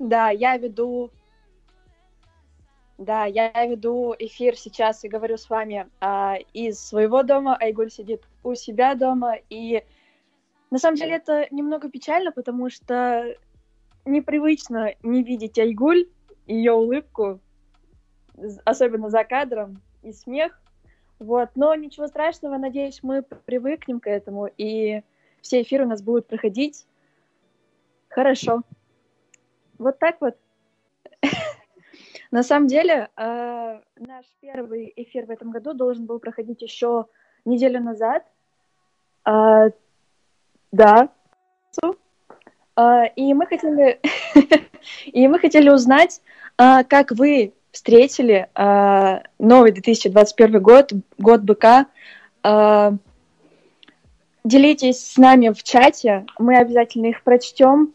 Да, я веду... Да, я веду эфир сейчас и говорю с вами а, из своего дома. Айгуль сидит у себя дома. И на самом деле это немного печально, потому что непривычно не видеть Айгуль, ее улыбку, особенно за кадром, и смех. Вот, но ничего страшного, надеюсь, мы привыкнем к этому, и все эфиры у нас будут проходить хорошо. Вот так вот. На самом деле, э, наш первый эфир в этом году должен был проходить еще неделю назад. Э, да. Э, и мы хотели, и мы хотели узнать, как вы встретили новый 2021 год, год быка. Делитесь с нами в чате, мы обязательно их прочтем.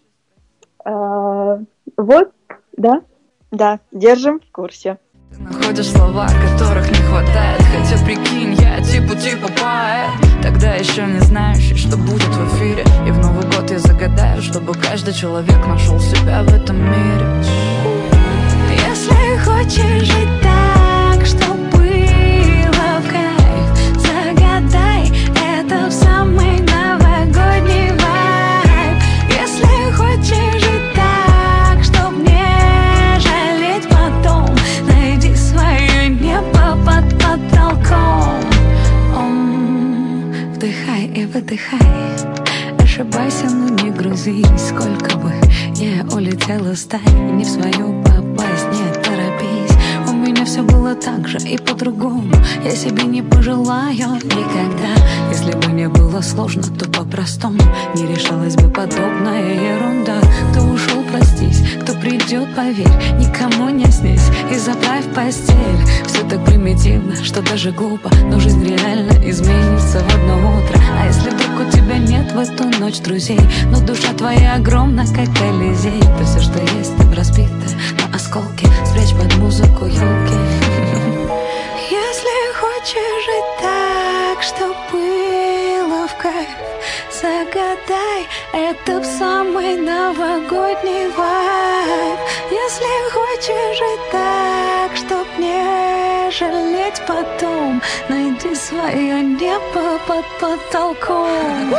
Э, вот, да, да, держим в курсе. Ты находишь слова, которых не хватает. Хотя прикинь, я типа типа поэт. Тогда еще не знающий, что будет в эфире. И в Новый год я загадаю, чтобы каждый человек нашел себя в этом мире. Если хочешь жить так, Выдыхай Ошибайся, но не грузись Сколько бы не улетела стая Не в свою попасть, не торопись все было так же и по-другому. Я себе не пожелаю никогда. Если бы не было сложно, то по-простому. Не решалась бы подобная ерунда. Кто ушел, простись, кто придет, поверь. Никому не снись и заправь постель. Все так примитивно, что даже глупо. Но жизнь реально изменится в одно утро. А если вдруг у тебя нет в эту ночь друзей? Но душа твоя огромна, как Колизей То все, что есть, осколки Спрячь под музыку елки. Если хочешь жить так, чтоб было в кайф Загадай это в самый новогодний вайб. Если хочешь жить так, чтоб не жалеть потом Найди свое небо под потолком.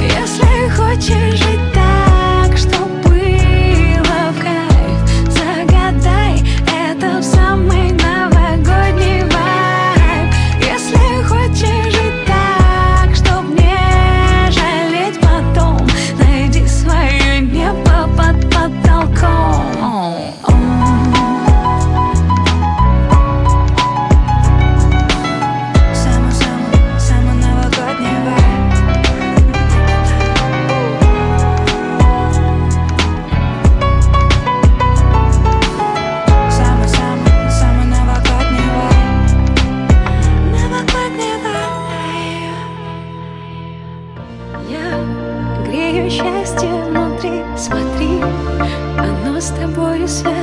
Если хочешь жить с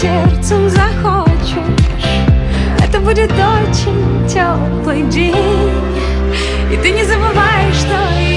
сердцем захочешь. Это будет очень теплый день. И ты не забывай, что я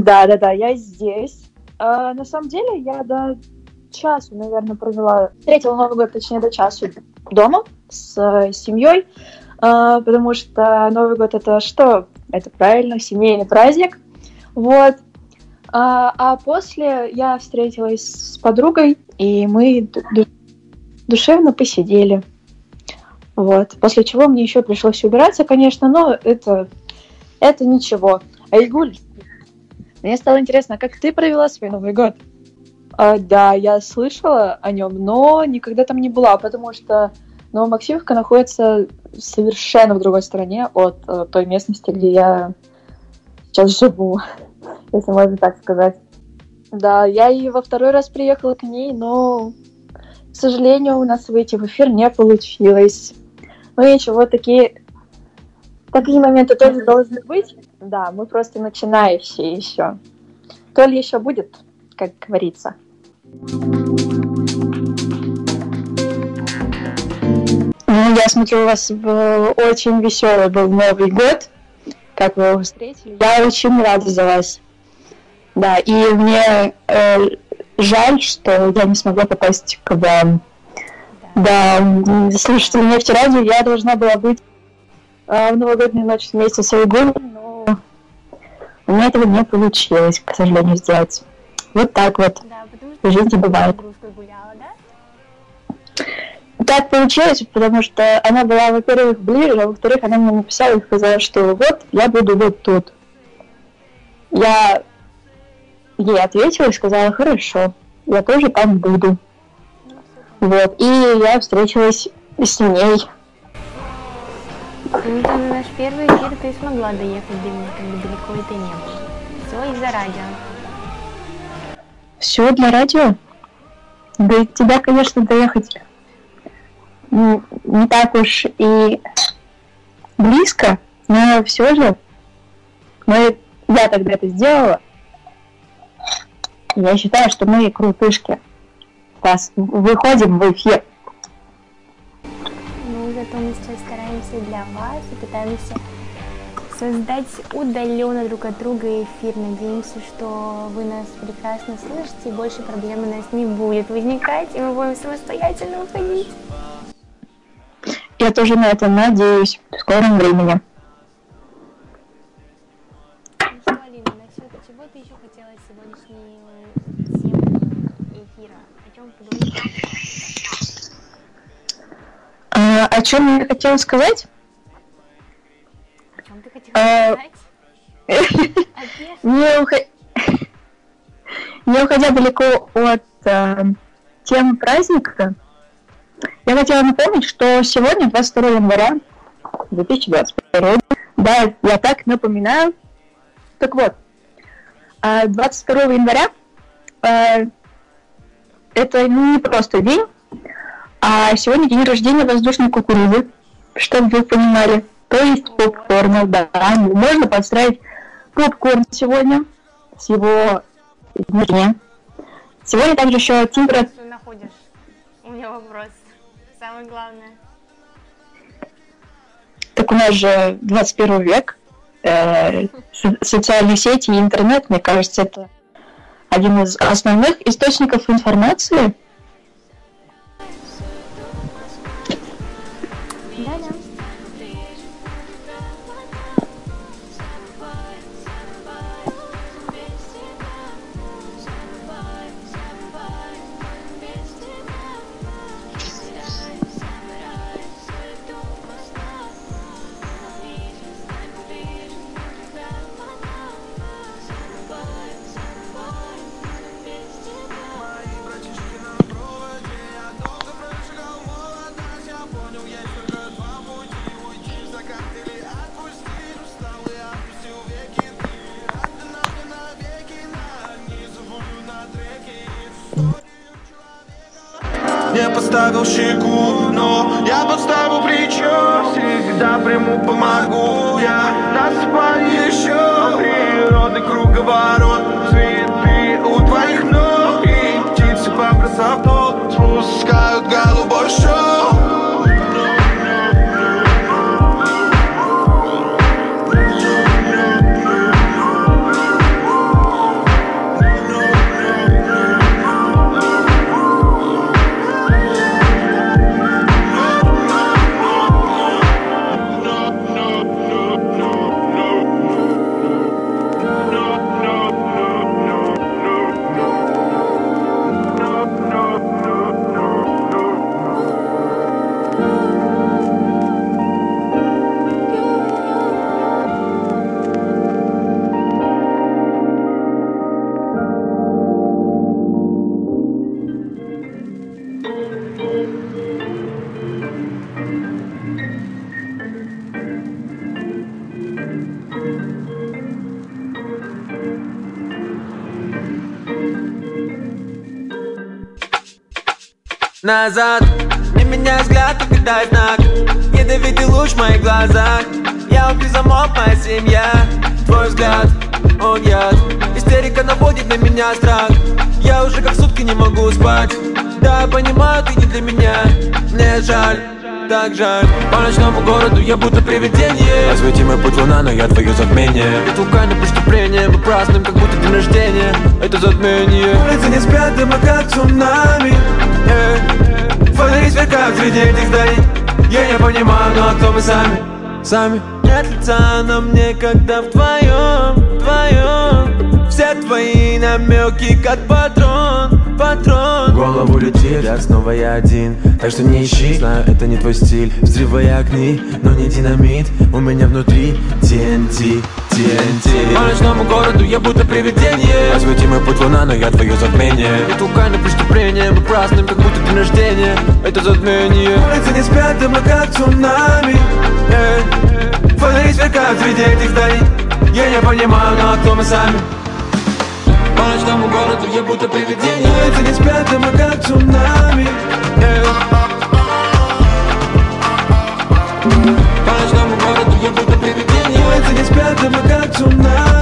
Да, да, да, я здесь. А, на самом деле, я до часу, наверное, провела, встретила Новый год, точнее, до часу дома с э, семьей, а, потому что Новый год это что? Это правильно, семейный праздник. Вот. А, а после я встретилась с подругой, и мы ду- ду- душевно посидели. Вот. После чего мне еще пришлось убираться, конечно, но это, это ничего. Айгуль, мне стало интересно, как ты провела свой Новый год? А, да, я слышала о нем, но никогда там не была, потому что Новомаксимовка находится совершенно в другой стороне от э, той местности, где я сейчас живу, если можно так сказать. Да, я и во второй раз приехала к ней, но, к сожалению, у нас выйти в эфир не получилось. Ну ничего, такие, такие моменты тоже должны быть. Да, мы просто начинающие еще. То ли еще будет, как говорится. Ну, я смотрю, у вас был очень веселый был Новый год. Как вы его встретили? Я очень рада за вас. Да, и мне э, жаль, что я не смогла попасть к вам. Да, м, слушайте, мне вчера я должна была быть э, в новогоднюю ночь вместе с Айгулем, у меня этого не получилось, к сожалению, сделать. Вот так вот. Да, потому В жизни бывает. гуляла, да? Так получилось, потому что она была, во-первых, ближе, а во-вторых, она мне написала и сказала, что вот, я буду вот тут. Я ей ответила и сказала, хорошо, я тоже там буду. Вот, и я встретилась с ней. Ну, то на наш первый эфир ты смогла доехать, где мы как бы далеко это не было. Все из-за радио. Все для радио. До тебя, конечно, доехать м, не так уж и близко, но все же мы, я тогда это сделала. Я считаю, что мы крутышки. Раз выходим в эфир. Стараемся для вас и пытаемся создать удаленно друг от друга эфир. Надеемся, что вы нас прекрасно слышите, и больше проблем у нас не будет возникать, и мы будем самостоятельно уходить. Я тоже на это надеюсь в скором времени. А, о чем я хотела сказать? О чем ты хотела А, сказать? Не, ухо- не уходя далеко от э, темы праздника, я хотела напомнить, что сегодня, 22 января 2021 да, я так напоминаю. Так вот, А 22 января э, это не просто день, а сегодня день рождения воздушной кукурузы, чтобы вы понимали. То есть попкорна, да. Можно подстраивать попкорн сегодня с его дня. Сегодня также еще температура... Ты находишь? У меня вопрос. Самое главное. Так у нас же 21 век. Э, со- социальные сети и интернет, мне кажется, это один из основных источников информации. Назад. Не меняй взгляд, покидай знак. Ядовитый луч в моих глазах. Я убью замок, моя семья. Твой взгляд, он яд. Истерика наводит на меня страх. Я уже как сутки не могу спать. Да, понимаю, ты не для меня. Мне жаль, так жаль. По ночному городу я будто привидение. Освети мой путь луна, но я твое затмение. И туканы преступления Мы празднуем, как будто день рождения. Это затмение. Улицы не спят, дыма как цунами Эй, Фонари сверкают среди этих зданий. Я не понимаю, ну а кто мы сами? Сами. Нет лица, но мне когда вдвоем, вдвоем Все твои намеки как патрон, патрон. В голову летит, а снова я один. Так что не ищи, знаю, это не твой стиль. Взрывая огни, но не динамит. У меня внутри TNT, TNT По ночному городу я будто привидение. Освети мой путь луна, но я твое затмение. И туканы преступления Мы празднуем, как будто день рождения Это затмение. Улицы не спят, дыма как цунами. Эй, Фонари сверкают среди этих зданий. Я не понимаю, а кто мы сами? По ночному городу я будто привидение. Улицы не спят, дыма как цунами. Эй. Привидение Улицы не спят, дыма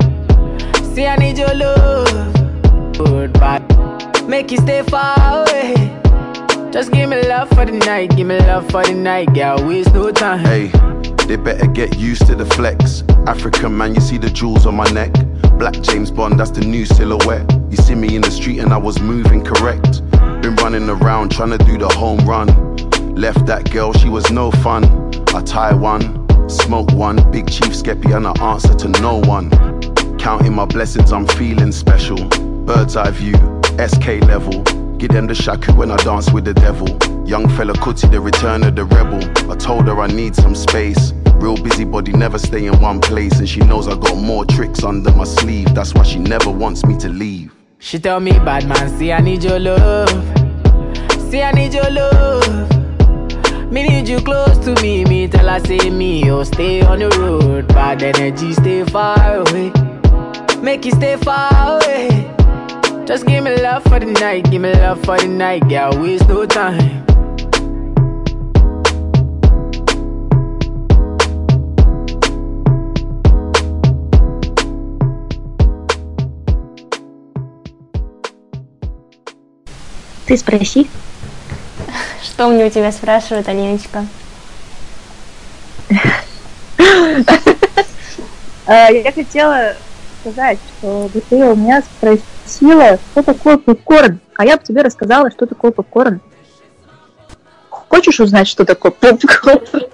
See I need your love. Good bad. Make you stay far away. Just give me love for the night, give me love for the night, girl. Waste no time. Hey, they better get used to the flex. African man, you see the jewels on my neck. Black James Bond, that's the new silhouette. You see me in the street and I was moving correct. Been running around trying to do the home run. Left that girl, she was no fun. I tie one, smoke one, big chief skeppy and I answer to no one. Counting my blessings, I'm feeling special. Bird's eye view, SK level. Give them the shaku when I dance with the devil. Young fella Kuti, the return of the rebel. I told her I need some space. Real busybody, never stay in one place. And she knows I got more tricks under my sleeve. That's why she never wants me to leave. She tell me, bad man, see I need your love. See I need your love. Me need you close to me. Me tell her say me, oh stay on the road. Bad energy, stay far away. Make you stay far away. Just give me love for the night, give me love for the night, girl. Waste no time. Ты спроси. Что мне у тебя спрашивают, Алиночка? А, Я хотела сказать, чтобы ты у меня спросила, что такое попкорн, а я бы тебе рассказала, что такое попкорн. Хочешь узнать, что такое попкорн?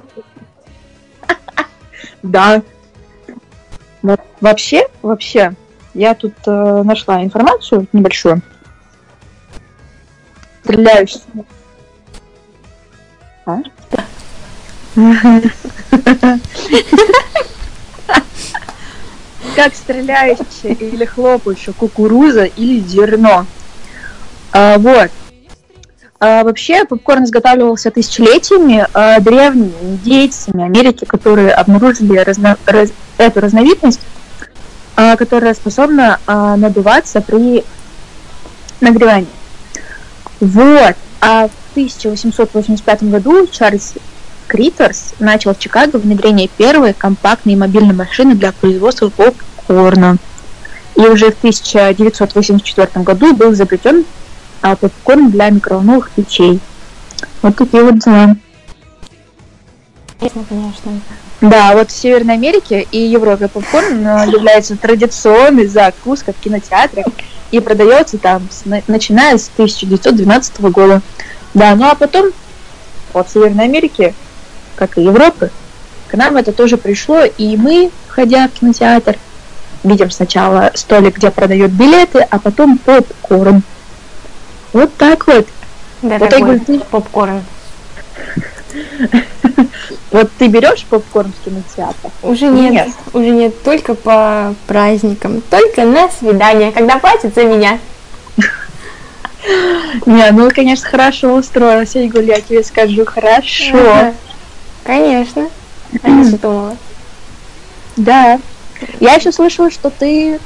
Да. Вообще, вообще, я тут э, нашла информацию небольшую. Стреляющую. А? как стреляющая или хлопающая кукуруза или зерно. А, вот. А, вообще попкорн изготавливался тысячелетиями а, древними индейцами Америки, которые обнаружили разно- раз- эту разновидность, а, которая способна а, надуваться при нагревании. Вот. А в 1885 году Чарльз Критерс начал в Чикаго внедрение первой компактной мобильной машины для производства попкорна. И уже в 1984 году был изобретен а, попкорн для микроволновых печей. Вот такие вот дела. Конечно, конечно. Да, вот в Северной Америке и Европе попкорн э, является традиционной закуской в кинотеатрах и продается там начиная с 1912 года. Да, ну а потом вот в Северной Америке, как и Европы, к нам это тоже пришло, и мы, входя в кинотеатр, видим сначала столик, где продают билеты, а потом попкорн. Вот так вот. Вот, Дорогой Айгуль, ты- попкорн. Вот ты берешь попкорн в кинотеатр? Уже нет, Нет. уже нет, только по праздникам, только на свидание, когда платят за меня. Не, ну, конечно, хорошо устроилась, Игорь, я тебе скажу, хорошо. Ага. Конечно. А я думала? Да. Я еще слышала, что ты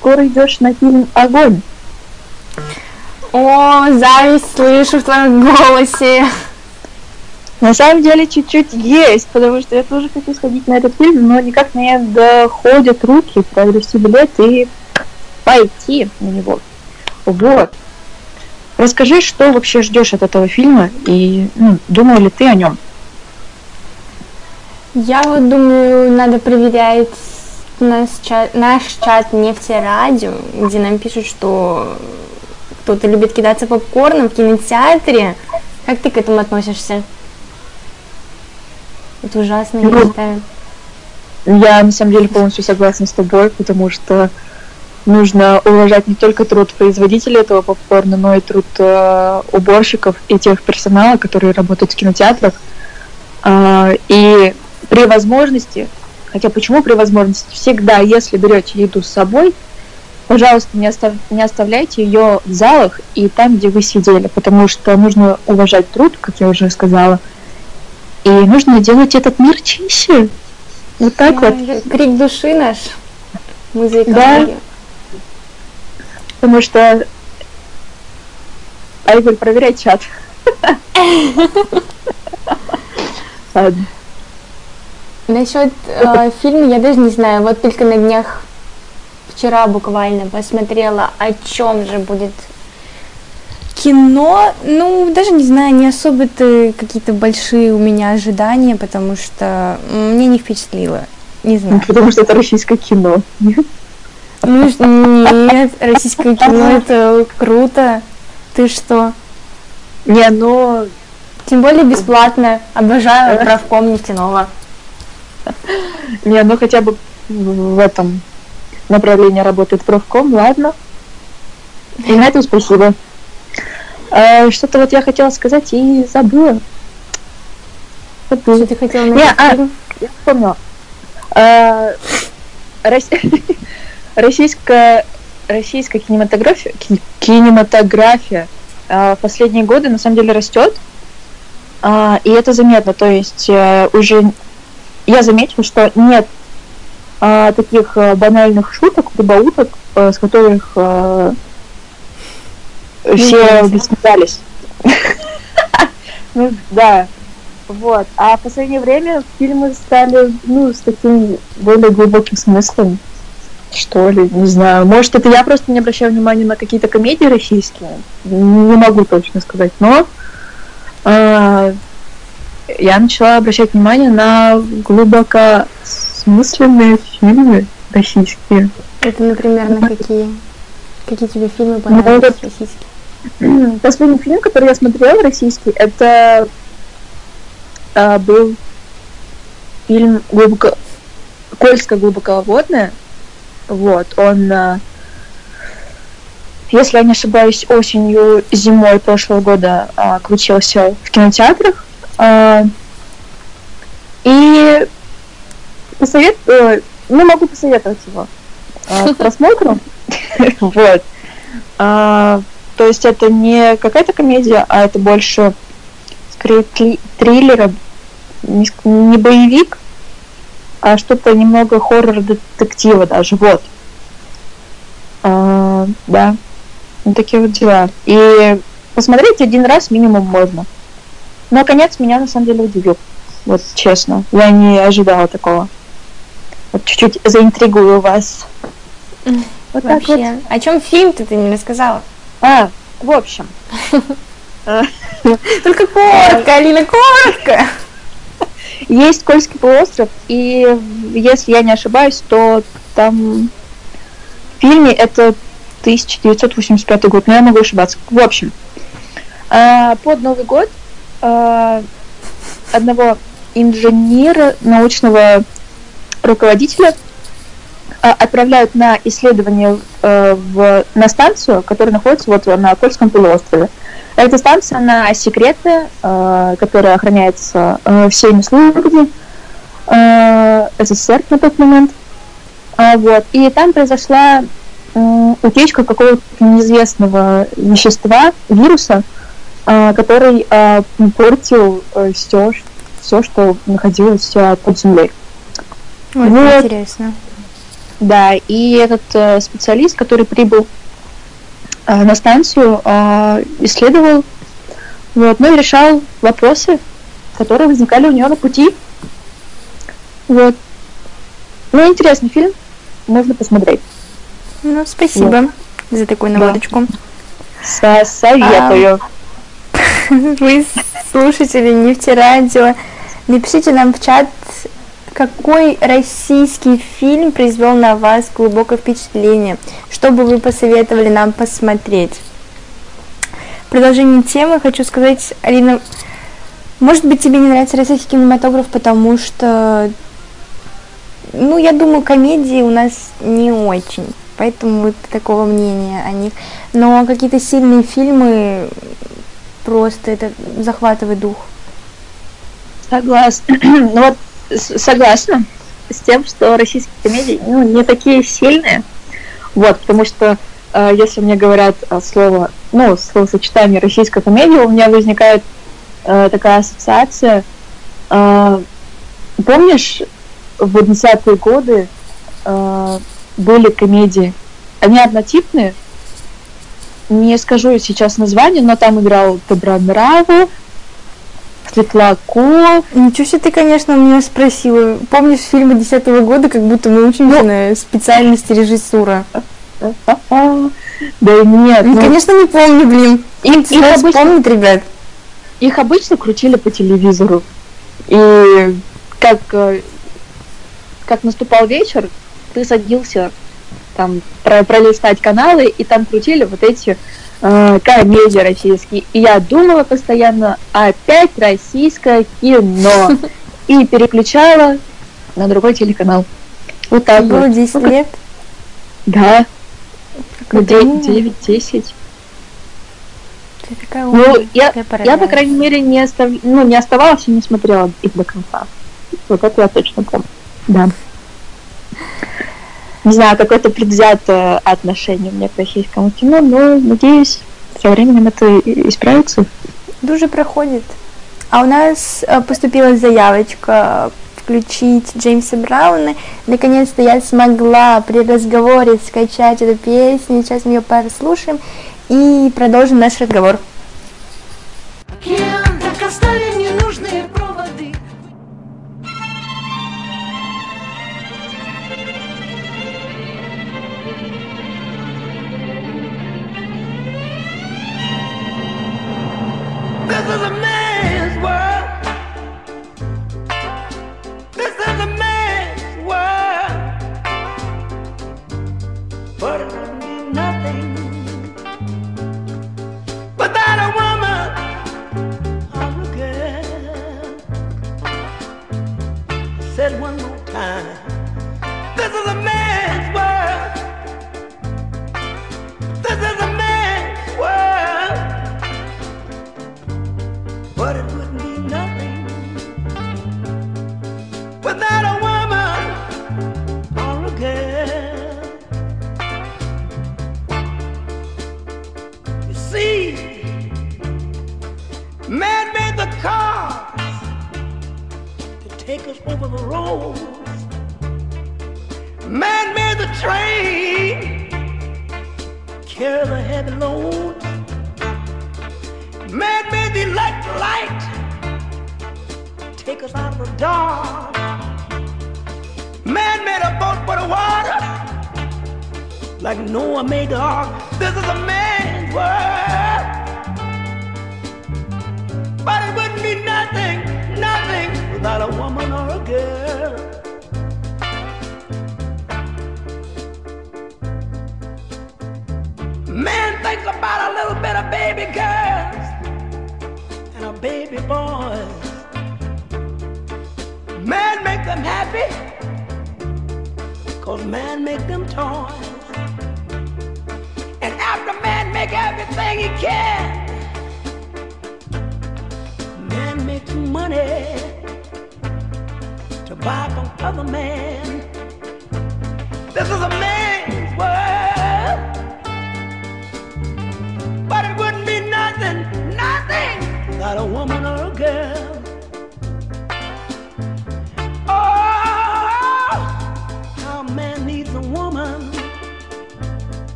скоро идешь на фильм Огонь. О, зависть слышу в твоем голосе. На самом деле чуть-чуть есть, потому что я тоже хочу сходить на этот фильм, но никак не доходят руки приобрести билет и пойти на него. Вот. Расскажи, что вообще ждешь от этого фильма и ну, думал ли ты о нем? Я вот думаю, надо проверять наш чат, наш чат нефтерадио, где нам пишут, что кто-то любит кидаться попкорном в кинотеатре. Как ты к этому относишься? Это ужасно, я Ну, считаю. Я на самом деле полностью согласна с тобой, потому что нужно уважать не только труд производителей этого попкорна, но и труд э, уборщиков и тех персонала, которые работают в кинотеатрах. А, и при возможности, хотя почему при возможности, всегда, если берете еду с собой, пожалуйста, не, остав- не оставляйте ее в залах и там, где вы сидели, потому что нужно уважать труд, как я уже сказала, и нужно делать этот мир чище. Вот так вот. Ой, Крик души наш. Мы за Да. Потому что... Айгуль, проверяй чат. Ладно. Насчет э, фильма я даже не знаю. Вот только на днях вчера буквально посмотрела, о чем же будет кино. Ну, даже не знаю, не особо-то какие-то большие у меня ожидания, потому что мне не впечатлило. Не знаю. Потому что это российское кино. Ну, нет, российское кино это круто. Ты что? Не, но... Тем более бесплатно. Обожаю правком нефтяного. Не, ну хотя бы в этом направлении работает профком, ладно. И на этом спасибо. А, Что-то вот я хотела сказать и забыла. Забыла. Что ты хотела Не, найти а, я вспомнила. А, Рос- Российская, российская кинематография, ки- кинематография а, в последние годы на самом деле растет. А, И это заметно. То есть э, уже я заметила, что нет а, таких э, банальных шуток, прибауток, э, с которых э, все высмеялись. Ну да, вот. А в последнее время фильмы стали, ну, с таким более глубоким смыслом, что ли, не знаю. Может, это я просто не обращаю внимания на какие-то комедии российские, не могу точно сказать, но а, я начала обращать внимание на глубокосмысленные фильмы российские. Это, например, на какие? Какие тебе фильмы Ну, понравились вот- российские? Последний фильм, который я смотрела, российский, это а, был фильм глубоко... Кольская глубоководная. Вот, он, а, если я не ошибаюсь, осенью, зимой прошлого года а, крутился в кинотеатрах. А, и посовет... э, ну, могу посоветовать его а, к просмотру. Вот. А, то есть это не какая-то комедия, а это больше скорее тли- триллер, не, ск- не боевик, а что-то немного хоррор-детектива даже. Вот. А, да. Вот такие вот дела. И посмотреть один раз минимум можно. Но конец меня на самом деле удивил. Вот честно. Я не ожидала такого. Вот чуть-чуть заинтригую вас. Вот так вот. Вообще. О чем фильм-то ты не рассказала? А, в общем. Только коротко, Алина, коротко. Есть Кольский полуостров, и если я не ошибаюсь, то там в фильме это 1985 год, но я могу ошибаться. В общем, а, под Новый год а, одного инженера, научного руководителя а, отправляют на исследование э, в, на станцию, которая находится вот на Кольском полуострове. Эта станция, она секретная, э, которая охраняется э, всеми службами э, СССР на тот момент. А, вот. И там произошла утечка какого-то неизвестного вещества, вируса, э, который э, портил все, все, что находилось э, под землей. Ой, Вот. интересно. Да, и этот э, специалист, который прибыл э, на станцию, э, исследовал, вот, ну и решал вопросы, которые возникали у него на пути. Вот. Ну, интересный фильм, можно посмотреть. Ну, спасибо за такую наводочку. Со- советую. Вы, слушатели нефтерадио, напишите нам в чат, какой российский фильм произвел на вас глубокое впечатление, что бы вы посоветовали нам посмотреть. В продолжение темы хочу сказать, Алина, может быть, тебе не нравится российский кинематограф, потому что, ну, я думаю, комедии у нас не очень, поэтому вот такого мнения о них. Но какие-то сильные фильмы просто это захватывает дух. Согласна. ну вот, согласна с тем, что российские комедии, ну, не такие сильные. Вот, потому что э, если мне говорят э, слово, ну, словосочетание российская комедия, у меня возникает э, такая ассоциация. Э, помнишь, в 80-е годы э, были комедии, они однотипные, не скажу сейчас название, но там играл Добронравов, Светлаков, Ничего себе ты, конечно, меня спросила. Помнишь фильмы десятого года, как будто мы учимся на специальности режиссура? Да нет, Ну, ну, конечно, не помню, блин. Им их обычно- помнят, ребят. их обычно крутили по телевизору. И как, э, как наступал вечер, ты садился там про- пролистать каналы, и там крутили вот эти э, комедии российские. И я думала постоянно, опять российское кино. И переключала на другой телеканал. Вот так Было вот. 10 Ну, как- лет. Да, ну, Ну, 9-10. Ты такая Ну, я, такая я, по крайней мере, не, остав... ну, не оставалась и не смотрела их до конца. Вот это я точно помню. Да. Не знаю, какое-то предвзятое отношение у меня к российскому кино, но надеюсь, со временем это исправится. Дуже проходит. А у нас э, поступила заявочка включить Джеймса Брауна. Наконец-то я смогла при разговоре скачать эту песню. Сейчас мы ее послушаем и продолжим наш разговор. Так оставим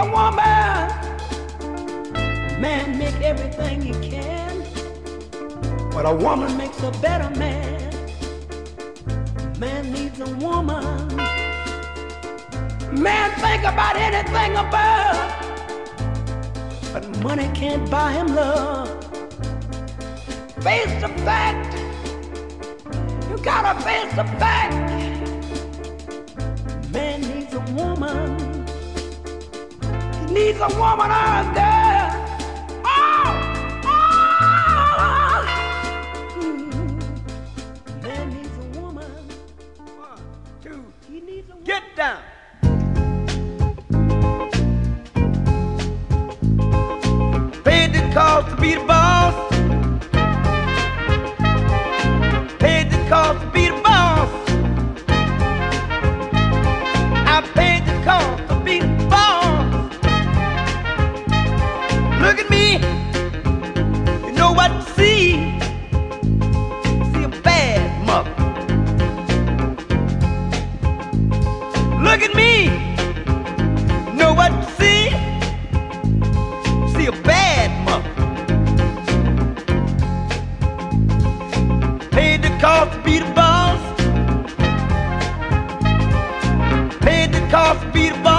A woman. Man make everything he can, but a woman makes a better man. Man needs a woman. Man think about anything above, but money can't buy him love. Face the fact. You gotta face the fact. Man needs a woman needs a woman out there. 'Cause beat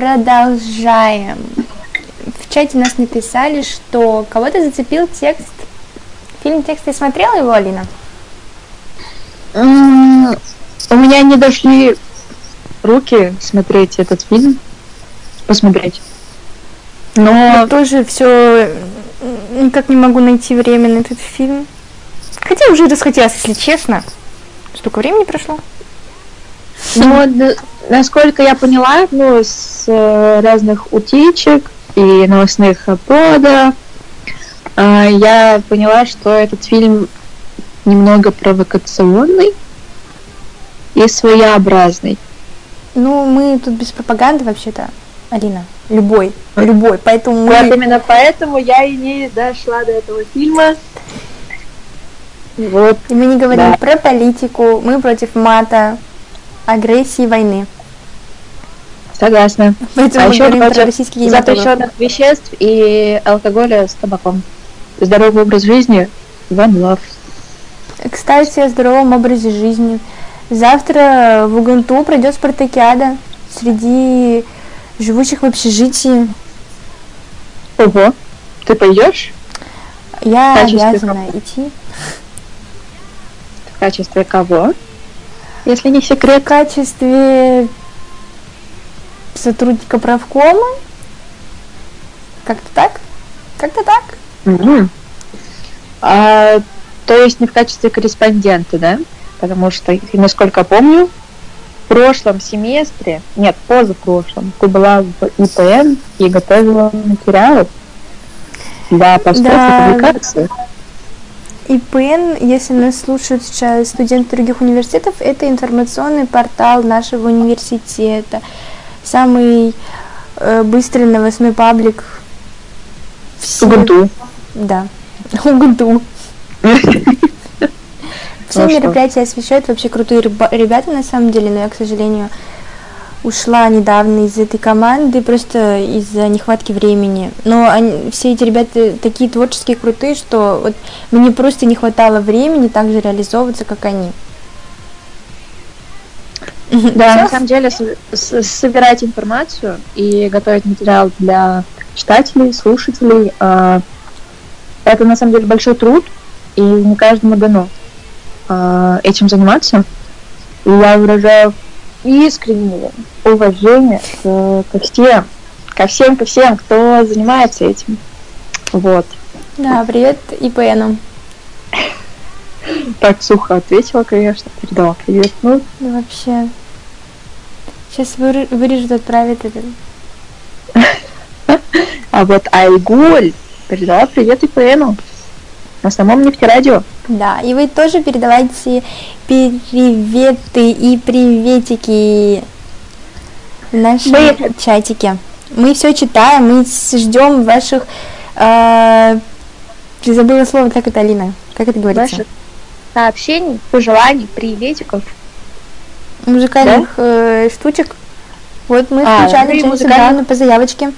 продолжаем. В чате нас написали, что кого-то зацепил текст. Фильм текст ты смотрела его, Алина? У меня не дошли руки смотреть этот фильм, посмотреть. Но Я тоже все никак не могу найти время на этот фильм. Хотя уже расхотелось, если честно. Столько времени прошло. Но н- насколько я поняла, ну, с э, разных утечек и новостных обходов, э, я поняла, что этот фильм немного провокационный и своеобразный. Ну, мы тут без пропаганды вообще-то, Алина. Любой, любой. Поэтому Вот мы... именно поэтому я и не дошла до этого фильма. Вот. И мы не говорим Да. про политику, мы против мата, агрессии, войны. Согласна. Поэтому А мы еще говорим про кинематограф. запрещенных веществ и алкоголя с табаком. Здоровый образ жизни. One love. Кстати, о здоровом образе жизни. Завтра в Уганту пройдет спартакиада среди живущих в общежитии. Ого. Ты пойдешь Я В обязана идти. в качестве кого? Если не В секрет. качестве сотрудника правкома. Как-то так? Как-то так? Мгм. А, то есть не в качестве корреспондента, да? Потому что, насколько помню, в прошлом семестре, нет, позапрошлом, ты была в ИПН и готовила материалы для постов Да. и публикаций. ИПН, если нас слушают сейчас студенты других университетов, это информационный портал нашего университета. Самый э, быстрый новостной паблик в Убунту. Да, Убунту. Все мероприятия освещают вообще крутые ребята на самом деле, но я, к сожалению, ушла недавно из этой команды просто из-за нехватки времени. Но они, все эти ребята такие творческие, крутые, что вот мне просто не хватало времени так же реализовываться, как они. Да, на самом деле собирать информацию и готовить материал для читателей, слушателей, э, это на самом деле большой труд, и не каждому дано э, этим заниматься. И я выражаю искреннее уважение к- ко всем, ко всем, ко всем, кто занимается этим. Вот. Да, привет ИПНу. Так сухо ответила, конечно, передала привет. Ну, Да вообще. Сейчас вырежут, отправят это. а вот Айгуль передала привет ИПНу на самом нефтерадио. Да, и вы тоже передавайте приветы и приветики в нашем чатике. Мы все читаем, мы ждем ваших... э, забыла слово, как это, Алина? Как это говорится? Ваших сообщений, пожеланий, приветиков. Музыкальных э, штучек. Вот мы А, включали ну и Джеймса музыкальных. Брауна по заявочке.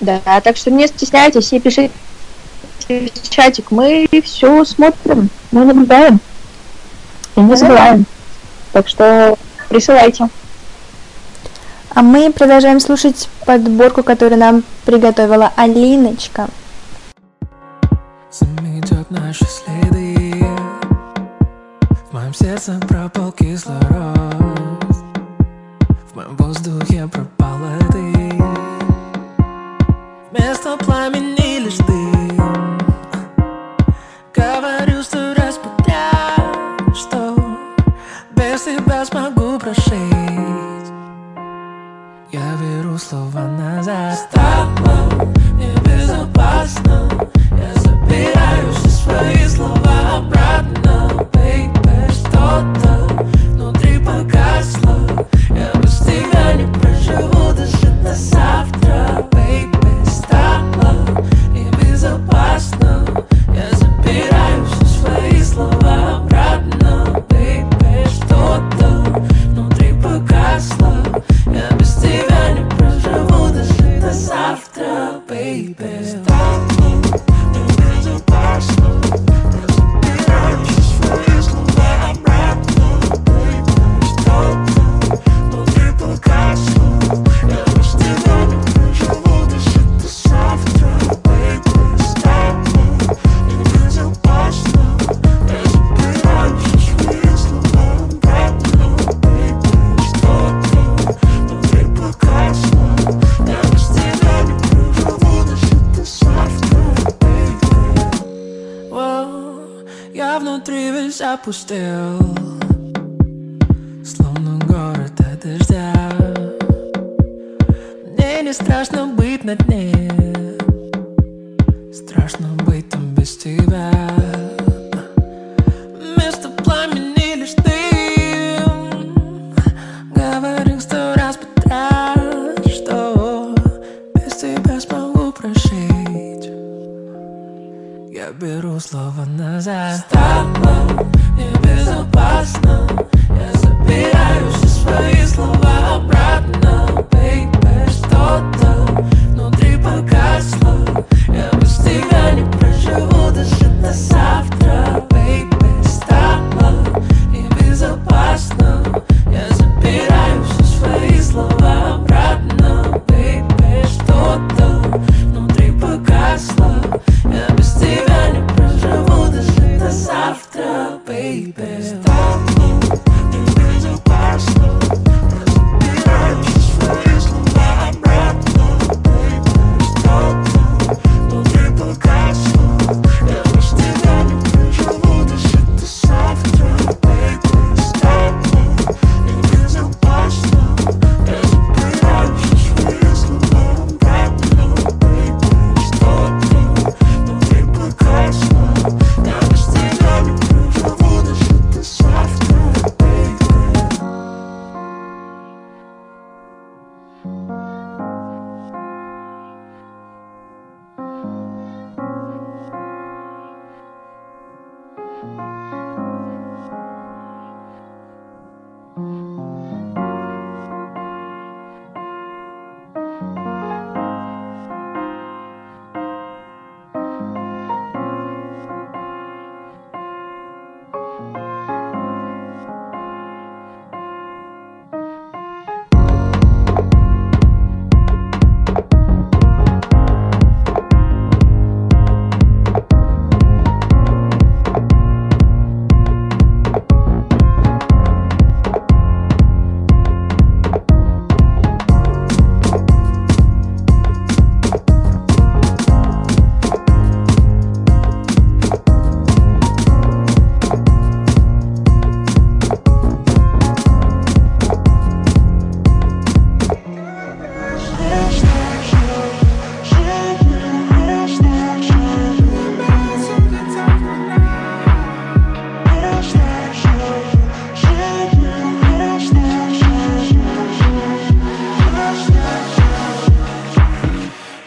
Да, так что не стесняйтесь и пишите в чатик. Мы все смотрим, мы наблюдаем и не Да-да-да. забываем. Так что присылайте. А мы продолжаем слушать подборку, которую нам приготовила Алиночка. В моем сердце пропал кислород. В моем воздухе пропала ты Вместо пламени лишь дым. Говорю сто раз подряд Что без тебя смогу прожить. Я беру слова назад. С foto. upstairs.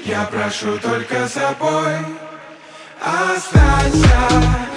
Я прошу только собой Останься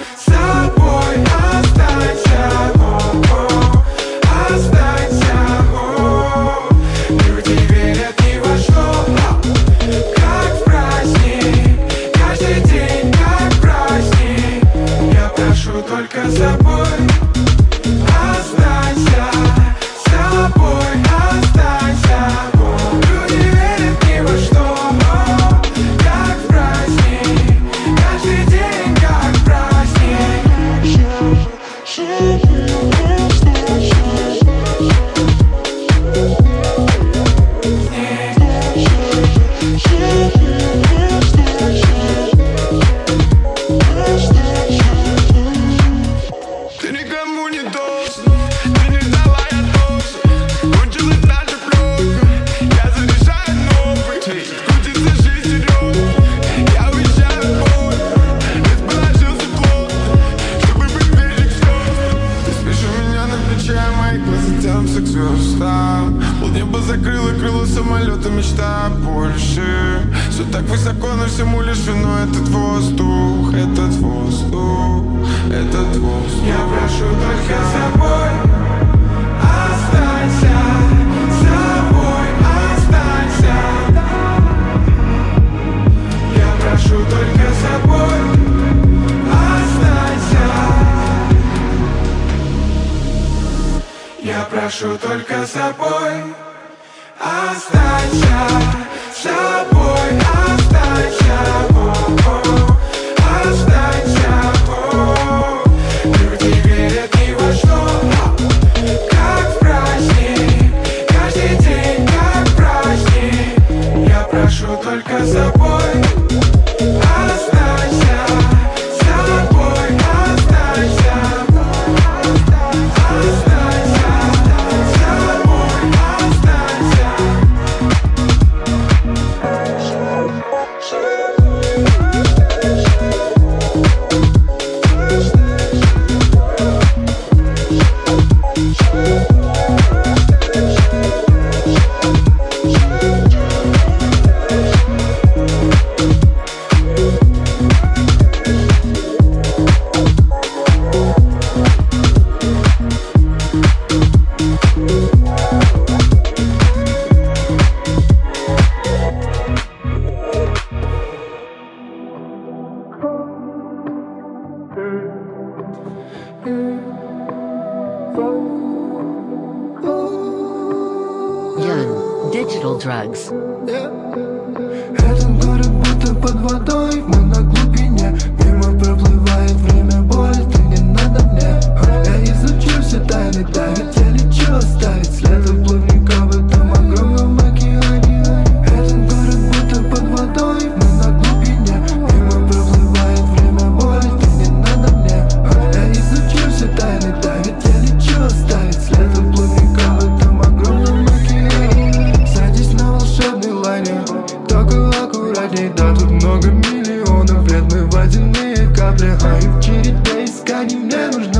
карты А и в череде исканий мне нужно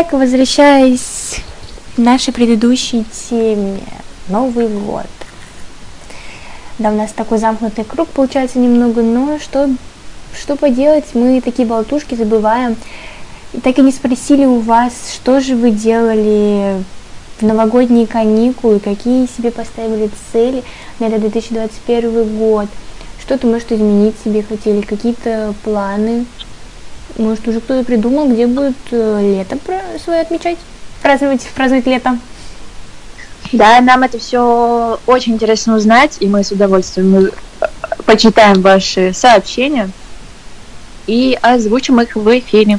Итак, возвращаясь к нашей предыдущей теме, Новый год. Да, у нас такой замкнутый круг получается немного, но что, что поделать, мы такие болтушки забываем. И так и не спросили у вас, что же вы делали в новогодние каникулы, какие себе поставили цели на этот 2021 год, что-то, может, изменить себе хотели, какие-то планы, может, уже кто-то придумал, где будет э, лето свое отмечать, праздновать, праздновать лето. Да, нам это все очень интересно узнать, и мы с удовольствием э, почитаем ваши сообщения и озвучим их в эфире.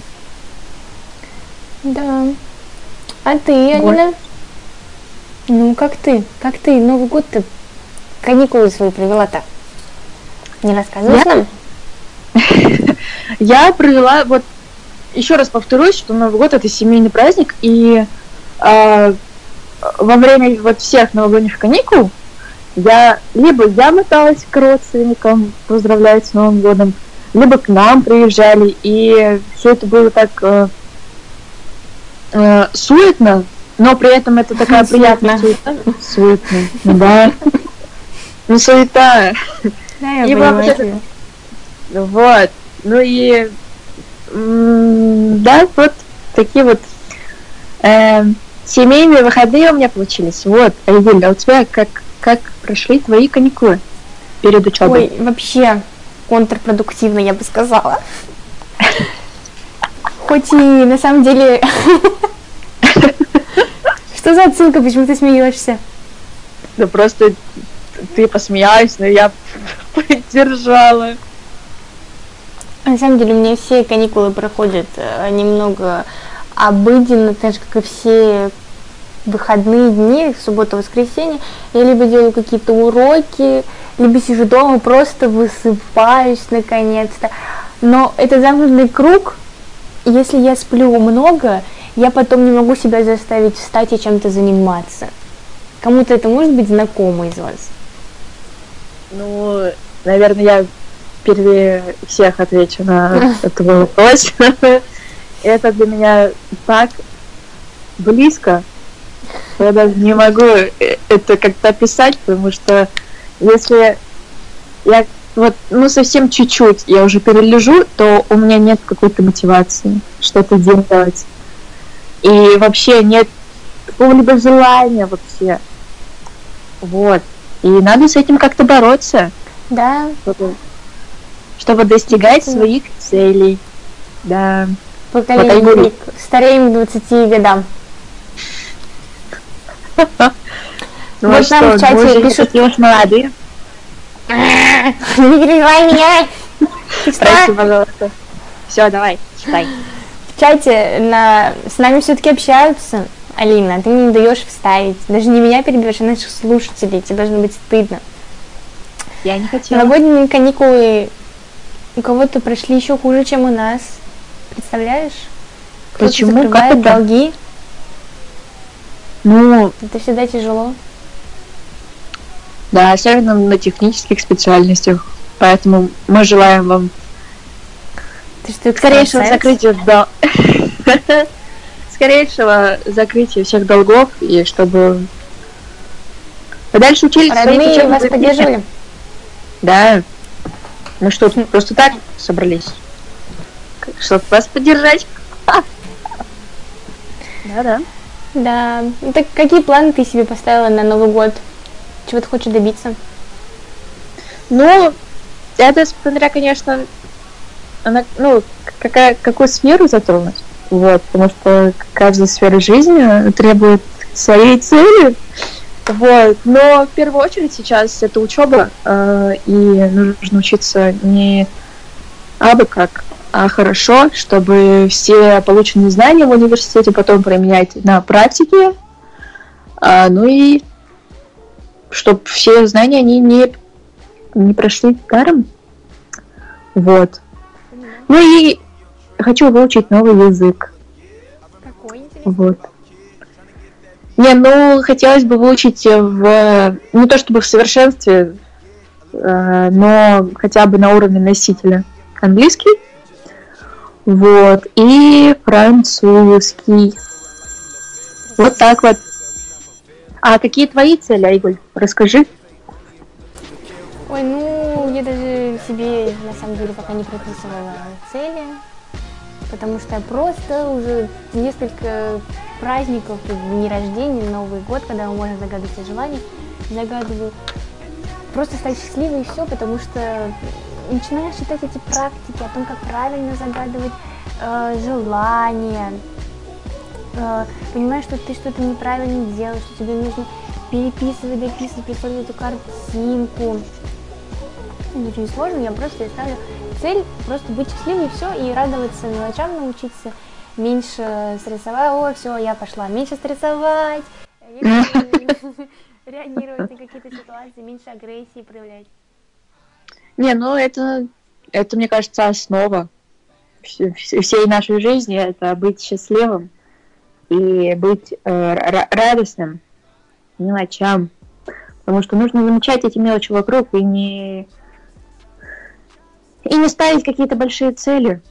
Да. А ты, Алина? Ну, как ты? Как ты Новый год ты каникулы свои провела-то? Не рассказываешь Я? нам? Я провела, вот еще раз повторюсь, что Новый год это семейный праздник, и э, во время вот всех новогодних каникул я либо я моталась к родственникам поздравлять с Новым годом, либо к нам приезжали, и все это было так э, э, суетно, но при этом это такая приятная суета. Суетно, да. Ну, суета. Да, я И понимаю. Вот. Ну и да, вот такие вот эм, семейные выходные у меня получились. Вот, Айгуль, а у тебя как, как прошли твои каникулы перед учебой? Ой, вообще контрпродуктивно, я бы сказала. Хоть и на самом деле... Что за отсылка? Почему ты смеешься? Да просто ты посмеялась, но я поддержала. На самом деле у меня все каникулы проходят э, немного обыденно, так же, как и все выходные дни, суббота, воскресенье. Я либо делаю какие-то уроки, либо сижу дома, просто высыпаюсь наконец-то. Но это замкнутый круг. Если я сплю много, я потом не могу себя заставить встать и чем-то заниматься. Кому-то это может быть знакомо из вас? Ну, наверное, я впервые всех отвечу на этот вопрос. Это для меня так близко, я даже не могу это как-то описать, потому что если я вот, ну, совсем чуть-чуть я уже перележу, то у меня нет какой-то мотивации что-то делать. И вообще нет какого-либо желания вообще. Вот. И надо с этим как-то бороться, Да, чтобы достигать своих целей. Да. поколение стареем к 20 годам. Ну, Вот а нам в чате пишут- такие уж молодые. Не перебивай меня! Прости, пожалуйста. Все, давай, читай. в чате на... с нами все-таки общаются. Алина, ты мне не даешь вставить. Даже не меня перебиваешь, а наших слушателей. Тебе должно быть стыдно. Я не хотела. Новогодние каникулы у кого-то прошли еще хуже, чем у нас. Представляешь? Кто-то Почему? Как это? долги. Ну, Это всегда тяжело. да, особенно на технических специальностях. Поэтому мы желаем вам Ты что, скорейшего закрытия дол- скорейшего закрытия всех долгов и чтобы вы дальше учились Родные вас поддерживали? Да. Мы что, тут просто так собрались? Чтобы вас поддержать. Да-да. Да. Ну, так какие планы ты себе поставила на Новый год? Чего ты хочешь добиться? Ну, это смотря, конечно, она, ну, какая, какую сферу затронуть. Вот, потому что каждая сфера жизни требует своей цели. Вот, но в первую очередь сейчас это учеба, э, и нужно учиться не абы как, а хорошо, чтобы все полученные знания в университете потом применять на практике, А, ну и чтобы все знания они не не прошли даром. Вот. Ну и хочу выучить новый язык. Какой Вот. Не, ну хотелось бы выучить в не то чтобы в совершенстве, э, но хотя бы на уровне носителя английский. Вот. И французский. Вот так вот. А какие твои цели, Айгуль? Расскажи. Ой, ну, я даже себе, на самом деле, пока не прописывала цели, потому что я просто уже несколько праздников, дни рождения, Новый год, когда можно загадывать все желания, загадываю. Просто стать счастливой и все, потому что начинаешь читать эти практики о том, как правильно загадывать э, желания, э, понимаешь, что ты что-то неправильно делаешь, что тебе нужно переписывать, дописывать, присылать эту картинку. Это очень сложно, я просто ставлю цель просто быть счастливой и все, и радоваться мелочам, научиться меньше стрессовать. О, все, я пошла. Меньше стрессовать, меньше реагировать на какие-то ситуации, меньше агрессии проявлять. Не, ну это, это мне кажется, основа вс- вс- всей нашей жизни. Это быть счастливым и быть э, ра- радостным мелочам. Потому что нужно замечать эти мелочи вокруг и не и не ставить какие-то большие цели.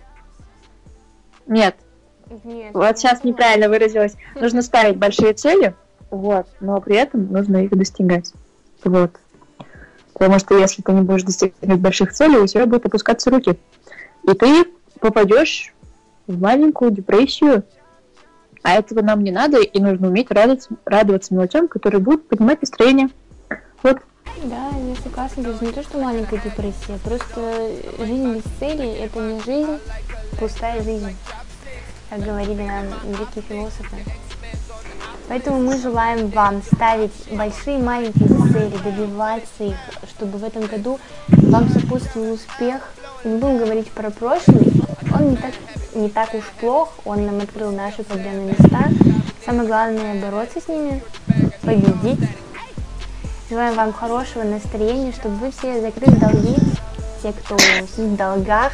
Нет, Нет. вот сейчас неправильно выразилась. Нужно ставить большие цели, вот, но при этом нужно их достигать. Вот. Потому что если ты не будешь достигать больших целей, у тебя будут опускаться руки. И ты попадешь в маленькую депрессию. А этого нам не надо, и нужно уметь радоваться, радоваться мелочам, которые будут поднимать настроение. Вот. Да, я согласна, даже не то, что маленькая депрессия, просто жизнь без цели – это не жизнь, пустая жизнь, как говорили нам великие философы. Поэтому мы желаем вам ставить большие и маленькие цели, добиваться их, чтобы в этом году вам сопутствовал успех. Не будем говорить про прошлый, он не так, не так уж плох, он нам открыл наши проблемные места. Самое главное бороться с ними, победить. Желаем вам хорошего настроения, чтобы вы все закрыли долги, те, кто в долгах.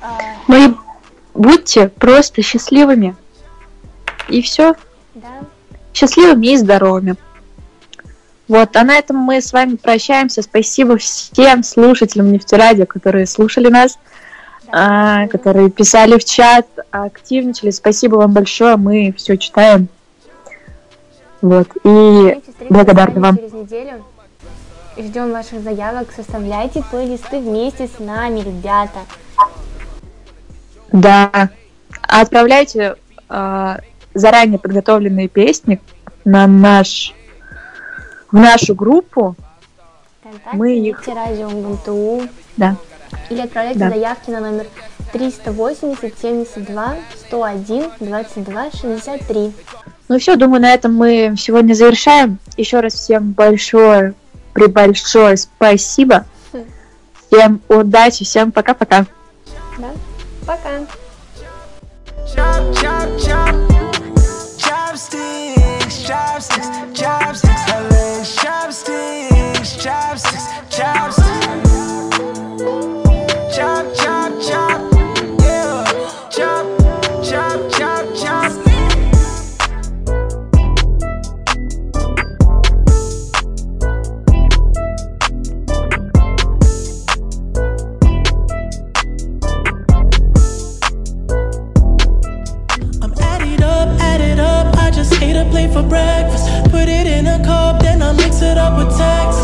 А, Ну и будьте просто счастливыми. И все. да, Счастливыми и здоровыми. Вот, а на этом мы с вами прощаемся. Спасибо всем слушателям Нефтерадио, которые слушали нас, а, которые писали в чат, активничали. Спасибо вам большое, мы все читаем. Вот, и благодарны вам. через неделю. Ждем ваших заявок, составляйте плейлисты вместе с нами, ребята. Да. Отправляйте а, заранее подготовленные песни на наш в нашу группу. Контакты Мы их- радио МГМТУ. Да. Или отправляйте Да. заявки на номер 380 72 101 22 63. Ну все, думаю, на этом мы сегодня завершаем. Еще раз всем большое, прибольшое спасибо. Всем удачи, всем пока-пока. Пока! Chop, chop, chop. Chopsticks, chopsticks, chopsticks. breakfast. Put it in a cup, then I mix it up with text.